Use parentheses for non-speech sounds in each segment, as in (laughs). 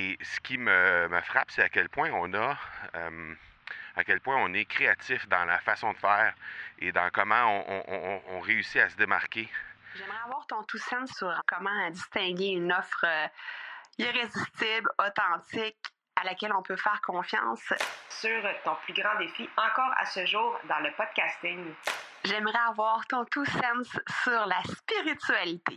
Et ce qui me, me frappe, c'est à quel point on a, euh, à quel point on est créatif dans la façon de faire et dans comment on, on- on- on réussit à se démarquer. J'aimerais avoir ton tout sens sur comment distinguer une offre euh, irrésistible, authentique, à laquelle on peut faire confiance. sur ton plus grand défi encore à ce jour dans le podcasting. J'aimerais avoir ton tout sens sur la spiritualité.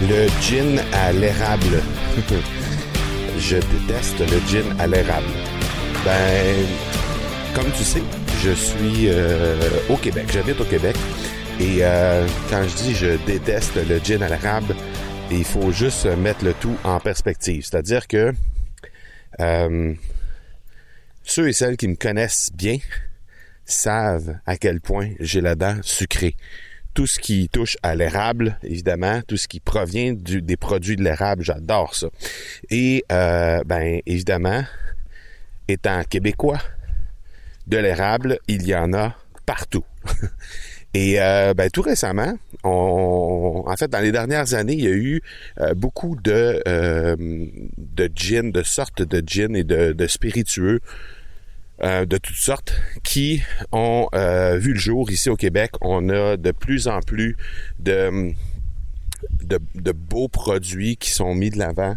Le gin à l'érable. (laughs) je déteste le gin à l'érable. Ben, comme tu sais, je suis euh, au Québec. J'habite au Québec. Et euh, quand je dis je déteste le gin à l'érable, il faut juste mettre le tout en perspective. C'est-à-dire que euh, ceux et celles qui me connaissent bien savent à quel point j'ai la dent sucrée tout ce qui touche à l'érable, évidemment, tout ce qui provient des produits de l'érable, j'adore ça. Et euh, ben évidemment, étant québécois, de l'érable, il y en a partout. (laughs) Et euh, ben, tout récemment, en fait, dans les dernières années, il y a eu euh, beaucoup de, euh, de gin, de sortes de gin et de spiritueux euh, de toutes sortes qui ont euh, vu le jour ici au Québec. On a de plus en plus de, de, beaux produits qui sont mis de l'avant.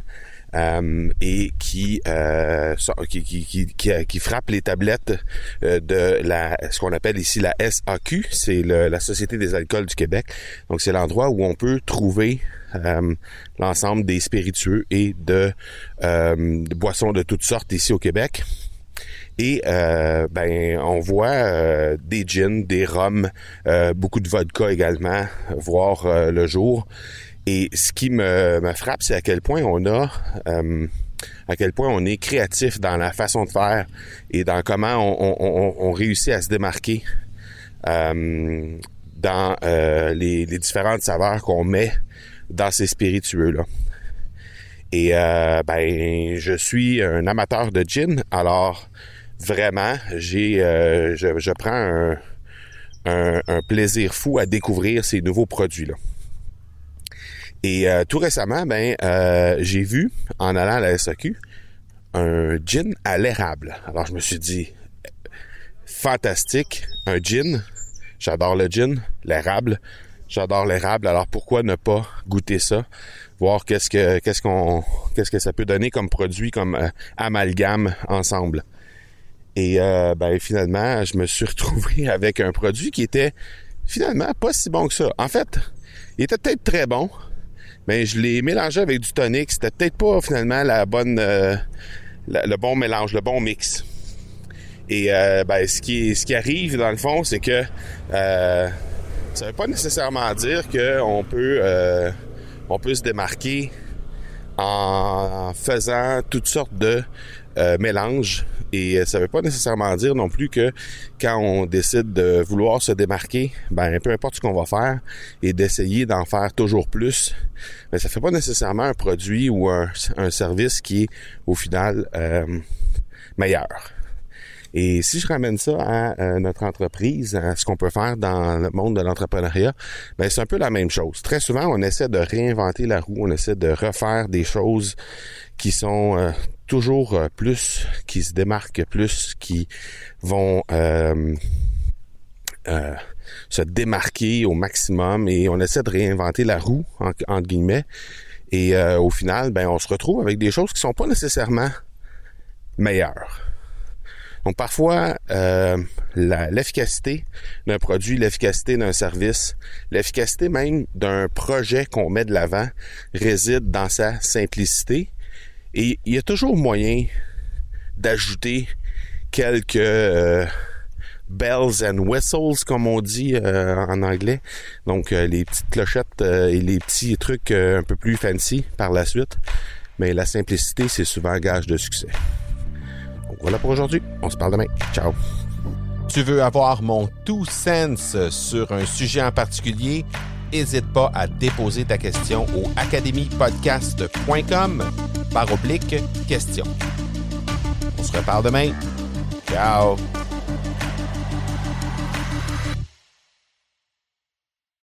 euh, et qui, euh, qui, qui, qui, frappent les tablettes de la ce qu'on appelle ici la SAQ, c'est la Société des alcools du Québec. Donc c'est l'endroit où on peut trouver l'ensemble des spiritueux et de, de boissons de toutes sortes ici au Québec. Et euh, ben on voit euh, des gins, des rums, euh, beaucoup de vodka également voir euh, le jour. Et ce qui me, me frappe, c'est à quel point on a euh, à quel point on est créatif dans la façon de faire et dans comment on, on- on- on réussit à se démarquer euh, dans euh, les, les différentes saveurs qu'on met dans ces spiritueux-là. Et euh, ben, je suis un amateur de gin, alors vraiment, j'ai, euh, je, prends un, plaisir fou à découvrir ces nouveaux produits-là. Et euh, tout récemment, ben, euh, j'ai vu, en allant à la SAQ, un gin à l'érable. Alors je me suis dit, fantastique, un gin, j'adore le gin, l'érable, j'adore l'érable, alors pourquoi ne pas goûter ça, voir qu'est-ce que qu'est-ce qu'on qu'est-ce que ça peut donner comme produit, comme amalgame ensemble. Et euh, ben finalement, je me suis (laughs) retrouvé avec un produit qui était finalement pas si bon que ça. En fait, il était peut-être très bon, mais je l'ai mélangé avec du tonic. C'était peut-être pas finalement la bonne, euh, le bon mélange, le bon mix. Et euh, ben, ce qui ce qui arrive dans le fond, c'est que ça veut pas nécessairement dire que on peut on peut se démarquer en faisant toutes sortes de euh, mélanges. Et euh, ça veut pas nécessairement dire non plus que quand on décide de vouloir se démarquer, ben peu importe ce qu'on va faire et d'essayer d'en faire toujours plus, ben ça fait pas nécessairement un produit ou un, un service qui est au final euh, meilleur. Et si je ramène ça à euh, notre entreprise, à ce qu'on peut faire dans le monde de l'entrepreneuriat, ben c'est un peu la même chose. Très souvent, on essaie de réinventer la roue, on essaie de refaire des choses qui sont euh, toujours euh, plus, qui se démarquent plus, qui vont se démarquer au maximum et on essaie de réinventer la roue, en- entre guillemets. Et au final, ben on se retrouve avec des choses qui sont pas nécessairement meilleures. Donc parfois, euh, l'efficacité d'un produit, l'efficacité d'un service, l'efficacité même d'un projet qu'on met de l'avant réside dans sa simplicité. Et il y a toujours moyen d'ajouter quelques, euh, bells and whistles, comme on dit euh, en anglais. Donc, les petites clochettes et les petits trucs un peu plus fancy par la suite. Mais la simplicité, c'est souvent un gage de succès. Voilà pour aujourd'hui. On se parle demain. Ciao. Tu veux avoir mon tout sens sur un sujet en particulier? N'hésite pas à déposer ta question au academypodcast.com par oblique question. On se reparle demain. Ciao!